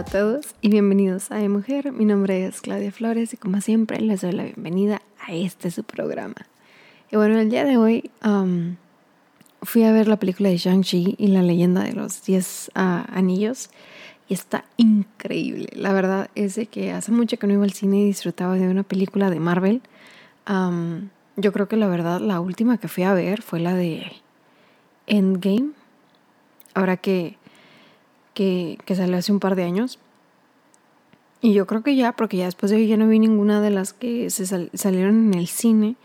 a todos y bienvenidos a E Mujer. Mi nombre es Claudia Flores y como siempre les doy la bienvenida a este su programa. Y bueno, el día de hoy um, fui a ver la película de Shang-Chi y la leyenda de los 10 ah, anillos y está increíble. La verdad es de que hace mucho que no iba al cine y disfrutaba de una película de Marvel. Um, yo creo que la verdad la última que fui a ver fue la de Endgame. Ahora que que, salió hace un par de años. Y yo creo que ya, porque ya después de hoy ya no vi ninguna de las que se salieron en el cine.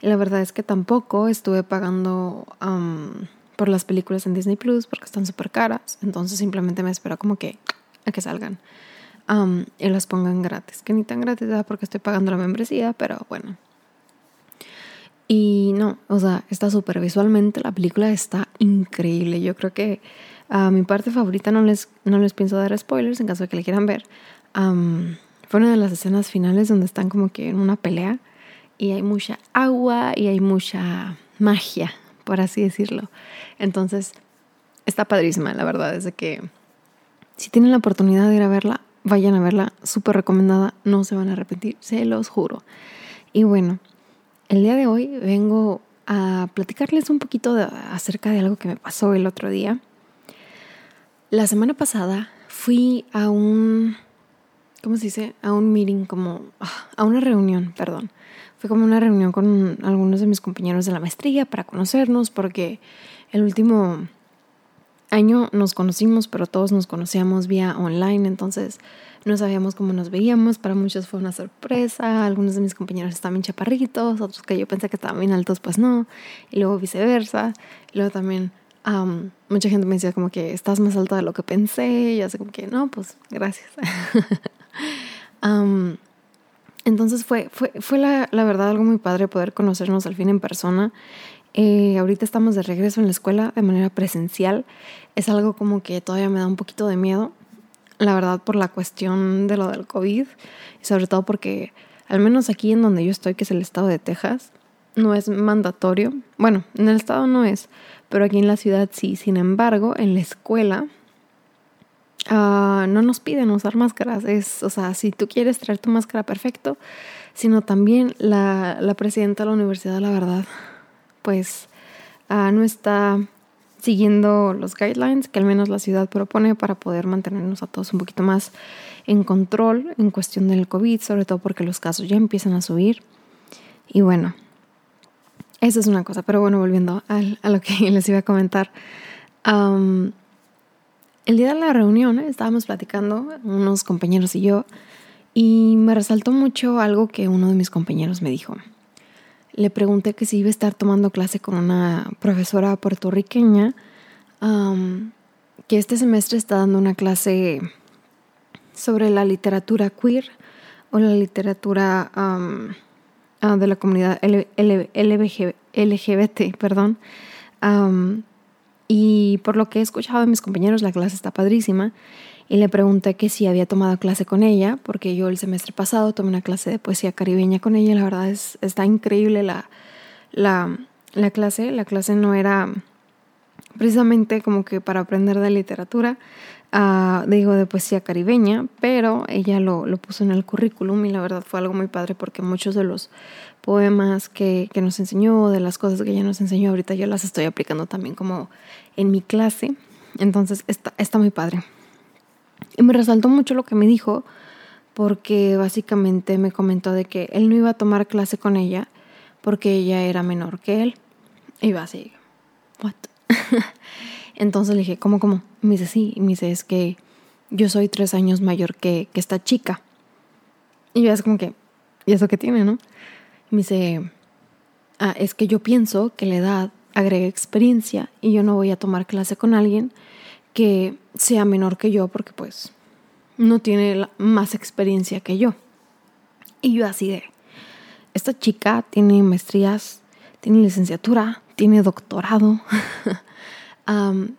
Y la verdad es que tampoco estuve pagando por las películas en Disney Plus porque están súper caras. Entonces simplemente me espero como que a que salgan y las pongan gratis. Que ni tan gratis porque estoy pagando la membresía, pero bueno. Y no, o sea, está súper visualmente. La película está increíble. Yo creo que a mi parte favorita no les, no les pienso dar spoilers en caso de que le quieran ver. fue una de las escenas finales donde están como que en una pelea y hay mucha agua y hay mucha magia, por así decirlo. Entonces, está padrísima, la verdad, es que si tienen la oportunidad de ir a verla, vayan a verla, súper recomendada, no se van a arrepentir, se los juro. Y bueno, el día de hoy vengo a platicarles un poquito acerca de algo que me pasó el otro día. La semana pasada fui a un, ¿cómo se dice? A un meeting, como, ah, a una reunión, perdón. Fue como una reunión con algunos de mis compañeros de la maestría para conocernos, porque el último año nos conocimos, pero todos nos conocíamos vía online, entonces no sabíamos cómo nos veíamos. Para muchos fue una sorpresa. Algunos de mis compañeros estaban chaparritos, otros que yo pensé que estaban bien altos, pues no. Y luego viceversa. Luego también mucha gente me decía como que estás más alta de lo que pensé. Y yo así como que no, pues gracias. entonces fue, fue, fue la, la, verdad algo muy padre poder conocernos al fin en persona. Eh, ahorita estamos de regreso en la escuela de manera presencial. Es algo como que todavía me da un poquito de miedo. La verdad por la cuestión de lo del COVID. Y sobre todo porque al menos aquí en donde yo estoy, que es el estado de Texas, no es mandatorio. Bueno, en el estado no es, pero aquí en la ciudad sí. Sin embargo, en la escuela ah, no nos piden usar máscaras. Es, o sea, si tú quieres traer tu máscara, perfecto. Sino también la, la presidenta de la universidad, la verdad, pues ah, no está siguiendo los guidelines que al menos la ciudad propone para poder mantenernos a todos un poquito más en control en cuestión del COVID, sobre todo porque los casos ya empiezan a subir. Y bueno, esa es una cosa, pero bueno, volviendo a, lo que les iba a comentar. el día de la reunión estábamos platicando, unos compañeros y yo, y me resaltó mucho algo que uno de mis compañeros me dijo. Le pregunté que si iba a estar tomando clase con una profesora puertorriqueña, que este semestre está dando una clase sobre la literatura queer o la literatura Ah, de la comunidad LGBT, perdón. y por lo que he escuchado de mis compañeros, la clase está padrísima. Y le pregunté que si había tomado clase con ella, porque yo el semestre pasado tomé una clase de poesía caribeña con ella. La verdad es, está increíble la, la, la clase. La clase no era precisamente como que para aprender de literatura, uh, digo de poesía caribeña, pero ella lo, lo, puso en el currículum y la verdad fue algo muy padre porque muchos de los poemas que, que nos enseñó, de las cosas que ella nos enseñó ahorita, yo las estoy aplicando también como en mi clase, entonces está, está muy padre. Y me resaltó mucho lo que me dijo porque básicamente me comentó de que él no iba a tomar clase con ella porque ella era menor que él. Va así, ¿what? Entonces le dije, ¿cómo, cómo? me dice, sí. Y me dice, es que yo soy tres años mayor que, que esta chica. Y yo es como que, ¿y eso qué tiene, no? Y me dice, ah, es que yo pienso que la edad agrega experiencia y yo no voy a tomar clase con alguien que sea menor que yo porque pues no tiene más experiencia que yo. Y yo así de, esta chica tiene maestrías, tiene licenciatura, tiene doctorado,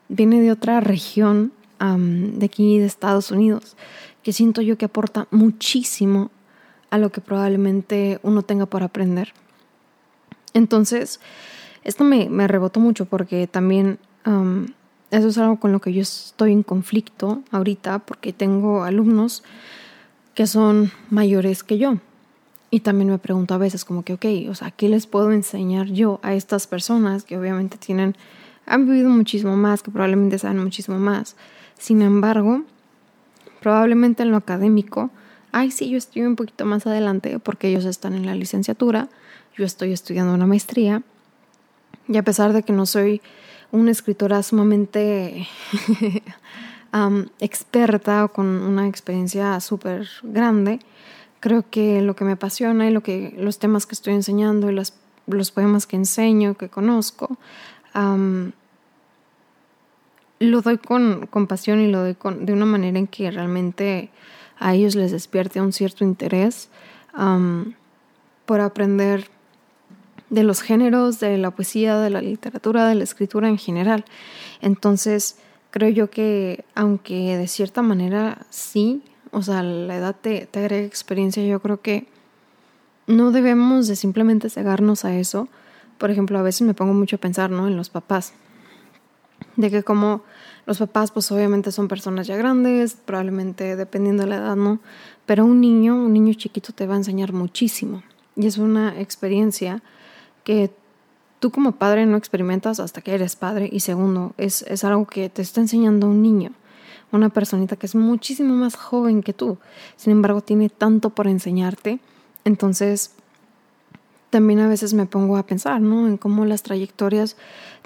viene de otra región de aquí de Estados Unidos, que siento yo que aporta muchísimo a lo que probablemente uno tenga por aprender. Entonces, esto me, me rebotó mucho porque también eso es algo con lo que yo estoy en conflicto ahorita porque tengo alumnos que son mayores que yo. Y también me pregunto a veces como que, ok, o sea, ¿qué les puedo enseñar yo a estas personas que obviamente tienen, han vivido muchísimo más, que probablemente saben muchísimo más? Sin embargo, probablemente en lo académico, ay, sí, yo estoy un poquito más adelante porque ellos están en la licenciatura, yo estoy estudiando una maestría, y a pesar de que no soy una escritora sumamente experta o con una experiencia súper grande, creo que lo que me apasiona y lo que, los temas que estoy enseñando y los poemas que enseño, que conozco, lo doy con, con, pasión y lo doy con, de una manera en que realmente a ellos les despierte un cierto interés por aprender de los géneros, de la poesía, de la literatura, de la escritura en general. Entonces, creo yo que aunque de cierta manera sí, o sea, la edad te, te agrega experiencia, yo creo que no debemos de simplemente cegarnos a eso. Por ejemplo, a veces me pongo mucho a pensar, ¿no? En los papás. De que como los papás, pues obviamente son personas ya grandes, probablemente dependiendo de la edad, ¿no? Pero un niño, un niño chiquito te va a enseñar muchísimo. Y es una experiencia que tú como padre no experimentas hasta que eres padre. Y segundo, es, es algo que te está enseñando un niño, una personita que es muchísimo más joven que tú. Sin embargo, tiene tanto por enseñarte. Entonces, también a veces me pongo a pensar, ¿no? En cómo las trayectorias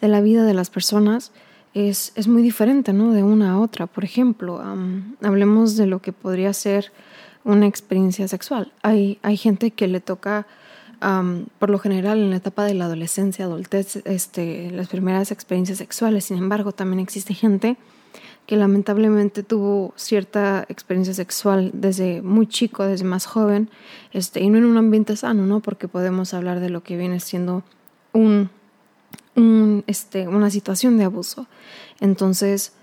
de la vida de las personas es, es muy diferente, ¿no? De una a otra. Por ejemplo, hablemos de lo que podría ser una experiencia sexual. Hay, hay gente que le toca, por lo general, en la etapa de la adolescencia, adultez, este, las primeras experiencias sexuales. Sin embargo, también existe gente que lamentablemente tuvo cierta experiencia sexual desde muy chico, desde más joven, este, y no en un ambiente sano, ¿no? Porque podemos hablar de lo que viene siendo un este, una situación de abuso. Entonces,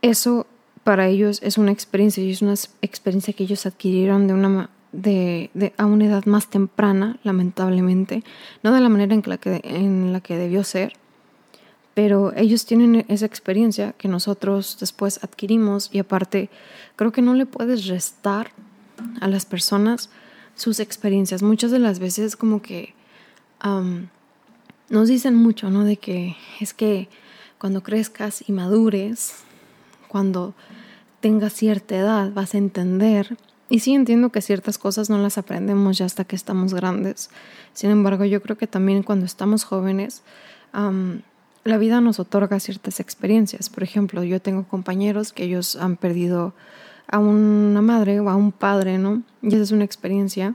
eso para ellos es una experiencia y es una experiencia que ellos adquirieron de una, de, de, a una edad más temprana, lamentablemente, no de la manera en que, en la que debió ser, pero ellos tienen esa experiencia que nosotros después adquirimos y aparte creo que no le puedes restar a las personas sus experiencias. Muchas de las veces como que nos dicen mucho, ¿no? De que es que cuando crezcas y madures, cuando tengas cierta edad, vas a entender. Y sí entiendo que ciertas cosas no las aprendemos ya hasta que estamos grandes. Sin embargo, yo creo que también cuando estamos jóvenes, la vida nos otorga ciertas experiencias. Por ejemplo, yo tengo compañeros que ellos han perdido a una madre o a un padre, ¿no? Y esa es una experiencia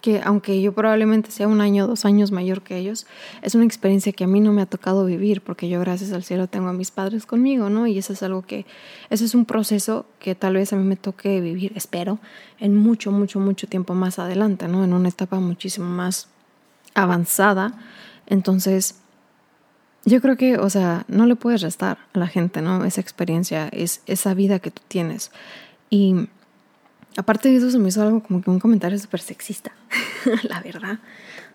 que aunque yo probablemente sea un año o dos años mayor que ellos, es una experiencia que a mí no me ha tocado vivir porque yo gracias al cielo tengo a mis padres conmigo, ¿no? Y eso es algo que, eso es un proceso que tal vez a mí me toque vivir, espero, en mucho, mucho, mucho tiempo más adelante, ¿no? En una etapa muchísimo más avanzada. Entonces, yo creo que, o sea, no le puedes restar a la gente, ¿no? Esa experiencia, es esa vida que tú tienes. Y Aparte de eso, se me hizo algo como que un comentario súper sexista, la verdad.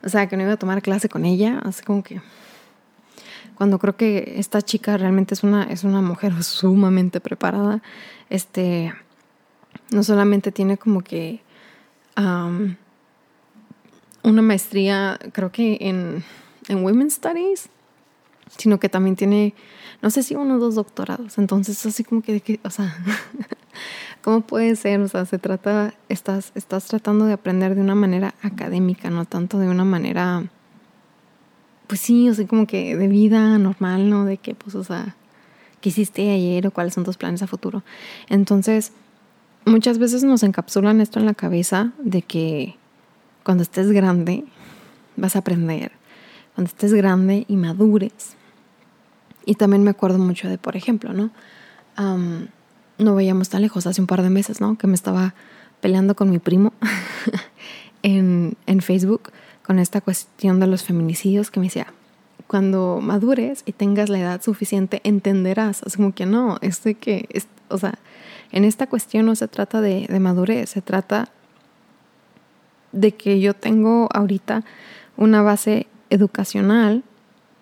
O sea, que no iba a tomar clase con ella, así como que. Cuando creo que esta chica realmente es una, es una mujer sumamente preparada, este. No solamente tiene como que. una maestría, creo que en, en Women's Studies, sino que también tiene, no sé si uno o dos doctorados. Entonces, así como que, o sea, ¿Cómo puede ser? O sea, se trata, estás, estás tratando de aprender de una manera académica, no tanto de una manera, pues sí, o sea, como que de vida normal, ¿no? De que, pues, o sea, ¿qué hiciste ayer o cuáles son tus planes a futuro? Entonces, muchas veces nos encapsulan esto en la cabeza de que cuando estés grande vas a aprender, cuando estés grande y madures. Y también me acuerdo mucho de, por ejemplo, ¿no? no veíamos tan lejos, hace un par de meses, ¿no? Que me estaba peleando con mi primo en, en Facebook con esta cuestión de los feminicidios que me decía, cuando madures y tengas la edad suficiente, entenderás. Así como que no, es de que, es, o sea, en esta cuestión no se trata de, de, madurez, se trata de que yo tengo ahorita una base educacional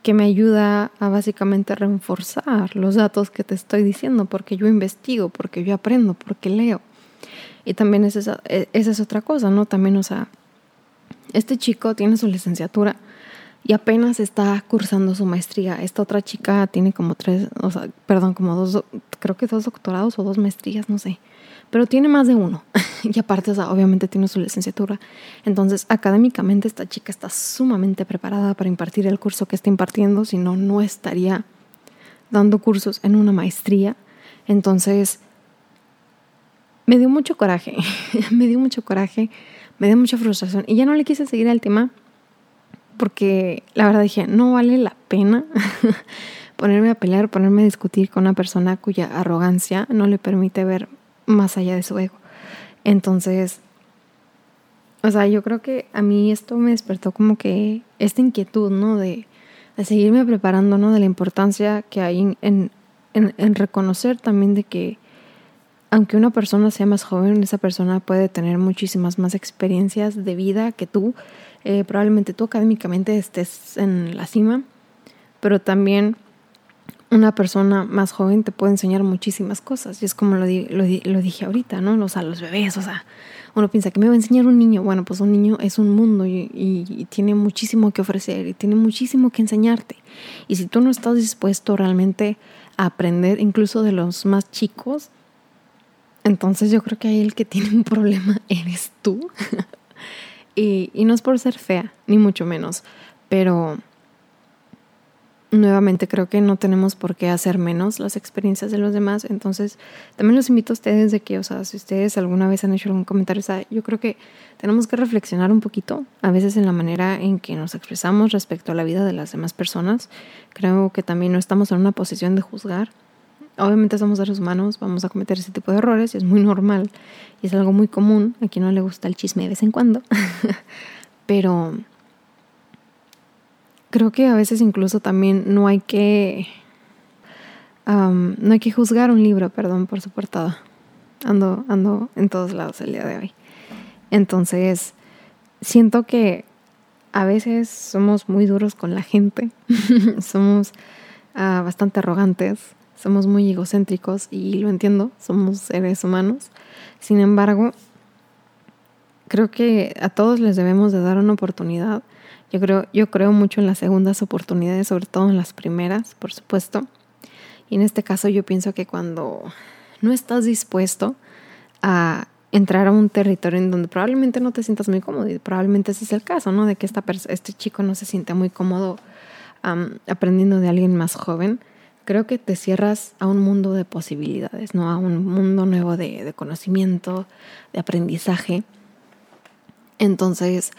que me ayuda a básicamente reforzar los datos que te estoy diciendo, porque yo investigo, porque yo aprendo, porque leo. Y también es esa, e, esa es otra cosa, ¿no? También, o sea, este chico tiene su licenciatura y apenas está cursando su maestría. Esta otra chica tiene como tres, o sea, perdón, como dos, creo que dos doctorados o dos maestrías, no sé pero tiene más de uno. y aparte, o sea, obviamente tiene su licenciatura. Entonces, académicamente esta chica está sumamente preparada para impartir el curso que está impartiendo, si no, no estaría dando cursos en una maestría. Entonces, me dio mucho coraje, me dio mucho coraje, me dio mucha frustración y ya no le quise seguir al tema porque la verdad dije, no vale la pena ponerme a pelear, ponerme a discutir con una persona cuya arrogancia no le permite ver más allá de su ego. Entonces, o sea, yo creo que a mí esto me despertó como que esta inquietud, ¿no? De, de seguirme preparando, ¿no? De la importancia que hay en, en, en, reconocer también de que aunque una persona sea más joven, esa persona puede tener muchísimas más experiencias de vida que tú. Eh, probablemente tú académicamente estés en la cima, pero también una persona más joven te puede enseñar muchísimas cosas. Y es como lo, lo, dije ahorita, ¿no? O sea, los bebés, o sea, uno piensa que me va a enseñar un niño. Bueno, pues un niño es un mundo y, tiene muchísimo que ofrecer y tiene muchísimo que enseñarte. Y si tú no estás dispuesto realmente a aprender, incluso de los más chicos, entonces yo creo que ahí el que tiene un problema eres tú. y no es por ser fea, ni mucho menos, pero nuevamente creo que no tenemos por qué hacer menos las experiencias de los demás. Entonces, también los invito a ustedes de que, o sea, si ustedes alguna vez han hecho algún comentario, o yo creo que tenemos que reflexionar un poquito, a veces en la manera en que nos expresamos respecto a la vida de las demás personas. Creo que también no estamos en una posición de juzgar. Obviamente somos seres humanos, vamos a cometer ese tipo de errores y es muy normal y es algo muy común. A quien no le gusta el chisme de vez en cuando. Pero creo que a veces incluso también no hay que no hay que juzgar un libro, perdón, por su portada. Ando, ando en todos lados el día de hoy. Entonces, siento que a veces somos muy duros con la gente, somos ah, bastante arrogantes, somos muy egocéntricos y lo entiendo, somos seres humanos. Sin embargo, creo que a todos les debemos de dar una oportunidad yo creo, yo creo mucho en las segundas oportunidades, sobre todo en las primeras, por supuesto. Y en este caso yo pienso que cuando no estás dispuesto a entrar a un territorio en donde probablemente no te sientas muy cómodo, y probablemente ese es el caso, ¿no? De que esta este chico no se siente muy cómodo aprendiendo de alguien más joven, creo que te cierras a un mundo de posibilidades, ¿no? A un mundo nuevo de, de conocimiento, de aprendizaje. Entonces,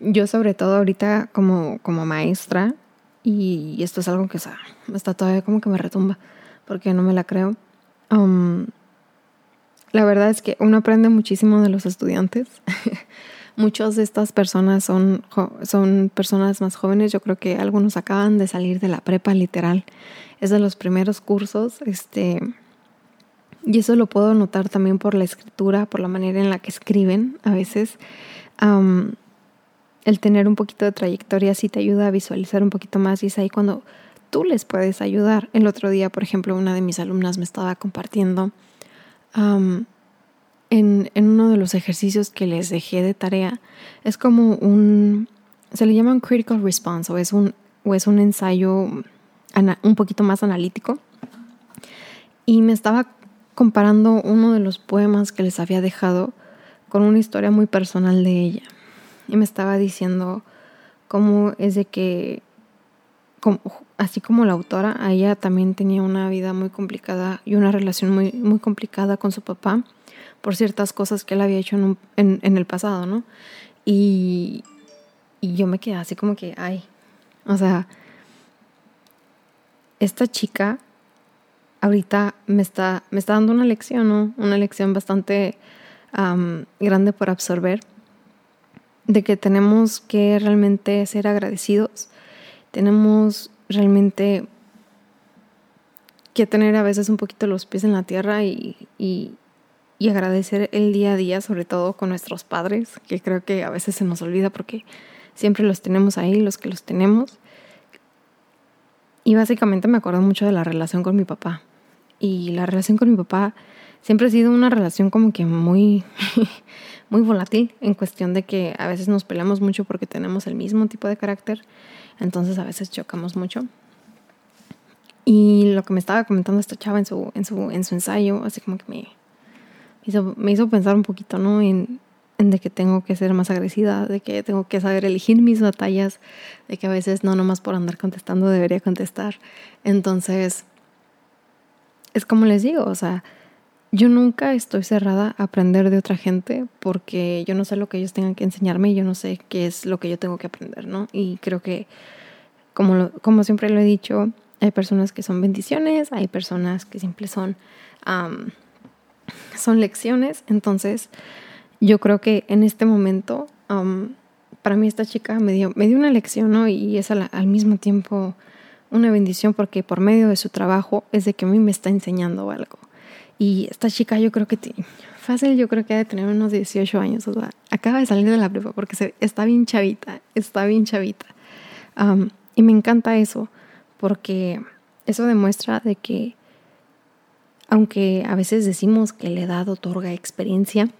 yo sobre todo ahorita como, como maestra, y esto es algo que o está todavía como que me retumba, porque no me la creo. Um, la verdad es que uno aprende muchísimo de los estudiantes. Muchas de estas personas son, son personas más jóvenes. Yo creo que algunos acaban de salir de la prepa literal. Es de los primeros cursos. Este, y eso lo puedo notar también por la escritura, por la manera en la que escriben a veces. El tener un poquito de trayectoria sí te ayuda a visualizar un poquito más y es ahí cuando tú les puedes ayudar. El otro día, por ejemplo, una de mis alumnas me estaba compartiendo en, en, uno de los ejercicios que les dejé de tarea. Es como un, se le llama un critical response o es un, o es un ensayo un poquito más analítico. Y me estaba comparando uno de los poemas que les había dejado con una historia muy personal de ella y me estaba diciendo cómo es de que, así como la autora, ella también tenía una vida muy complicada y una relación muy, muy complicada con su papá por ciertas cosas que él había hecho en, en, el pasado, ¿no? Y, y yo me quedé así como que, ay, o sea, esta chica ahorita me está, me está dando una lección, ¿no? Una lección bastante grande por absorber de que tenemos que realmente ser agradecidos, tenemos realmente que tener a veces un poquito los pies en la tierra y, y, agradecer el día a día, sobre todo con nuestros padres, que creo que a veces se nos olvida porque siempre los tenemos ahí, los que los tenemos. y básicamente me acuerdo mucho de la relación con mi papá. Y la relación con mi papá siempre ha sido una relación como que muy, muy volátil en cuestión de que a veces nos peleamos mucho porque tenemos el mismo tipo de carácter, entonces a veces chocamos mucho. Y lo que me estaba comentando esta chava en su, en su, en su ensayo, así como que me hizo, me hizo pensar un poquito, ¿no? En, en de que tengo que ser más agresiva, de que tengo que saber elegir mis batallas, de que a veces no nomás por andar contestando debería contestar. Entonces, es como les digo, o sea, yo nunca estoy cerrada a aprender de otra gente porque yo no sé lo que ellos tengan que enseñarme y yo no sé qué es lo que yo tengo que aprender, ¿no? Y creo que, como, como siempre lo he dicho, hay personas que son bendiciones, hay personas que siempre son, son lecciones. Entonces, yo creo que en este momento, para mí esta chica me dio, me dio una lección, ¿no? Y es al, al mismo tiempo una bendición porque por medio de su trabajo es de que a mí me está enseñando algo. Y esta chica yo creo que fácil, yo creo que debe tener unos 18 años, o sea, acaba de salir de la prepa porque se, está bien chavita, está bien chavita. y me encanta eso, porque eso demuestra de que aunque a veces decimos que la edad otorga experiencia,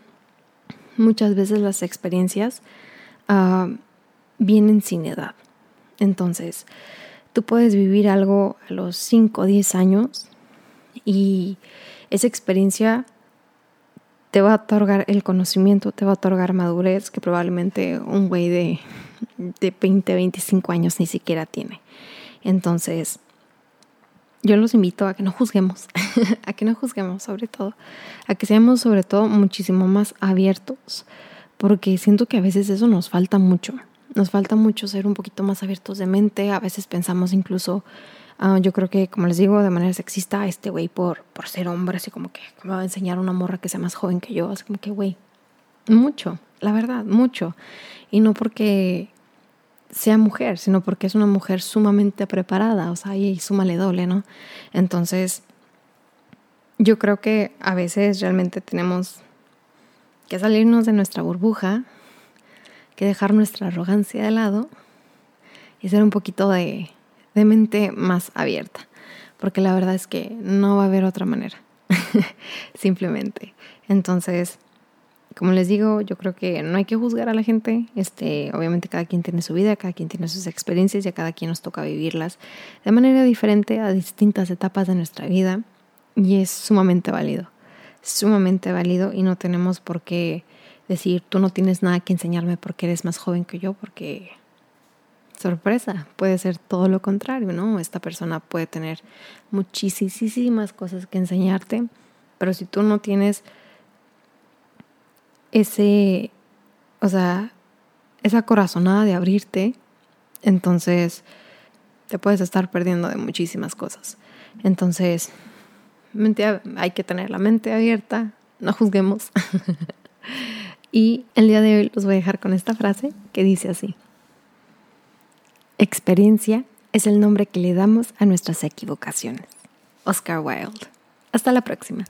muchas veces las experiencias vienen sin edad. Entonces, tú puedes vivir algo a los 5 o 10 años y esa experiencia te va a otorgar el conocimiento, te va a otorgar madurez que probablemente un güey de, de 20, 25 años ni siquiera tiene. Entonces, yo los invito a que no juzguemos, a que no juzguemos sobre todo, a que seamos sobre todo muchísimo más abiertos, porque siento que a veces eso nos falta mucho. Nos falta mucho ser un poquito más abiertos de mente, a veces pensamos incluso Ah, yo creo que, como les digo, de manera sexista, este güey por, por ser hombre, así como que me va a enseñar una morra que sea más joven que yo, así como que, güey, mucho, la verdad, mucho. Y no porque sea mujer, sino porque es una mujer sumamente preparada, o sea, y súmale doble, ¿no? Entonces, yo creo que a veces realmente tenemos que salirnos de nuestra burbuja, que dejar nuestra arrogancia de lado y ser un poquito de de mente más abierta, porque la verdad es que no va a haber otra manera, simplemente. Entonces, como les digo, yo creo que no hay que juzgar a la gente. Este, obviamente cada quien tiene su vida, cada quien tiene sus experiencias y a cada quien nos toca vivirlas de manera diferente a distintas etapas de nuestra vida y es sumamente válido, sumamente válido y no tenemos por qué decir tú no tienes nada que enseñarme porque eres más joven que yo porque sorpresa, puede ser todo lo contrario, ¿no? Esta persona puede tener muchísimas cosas que enseñarte, pero si tú no tienes ese, o sea, esa corazonada de abrirte, entonces te puedes estar perdiendo de muchísimas cosas. Entonces, hay que tener la mente abierta, no juzguemos. y el día de hoy los voy a dejar con esta frase que dice así. Experiencia es el nombre que le damos a nuestras equivocaciones. Oscar Wilde. Hasta la próxima.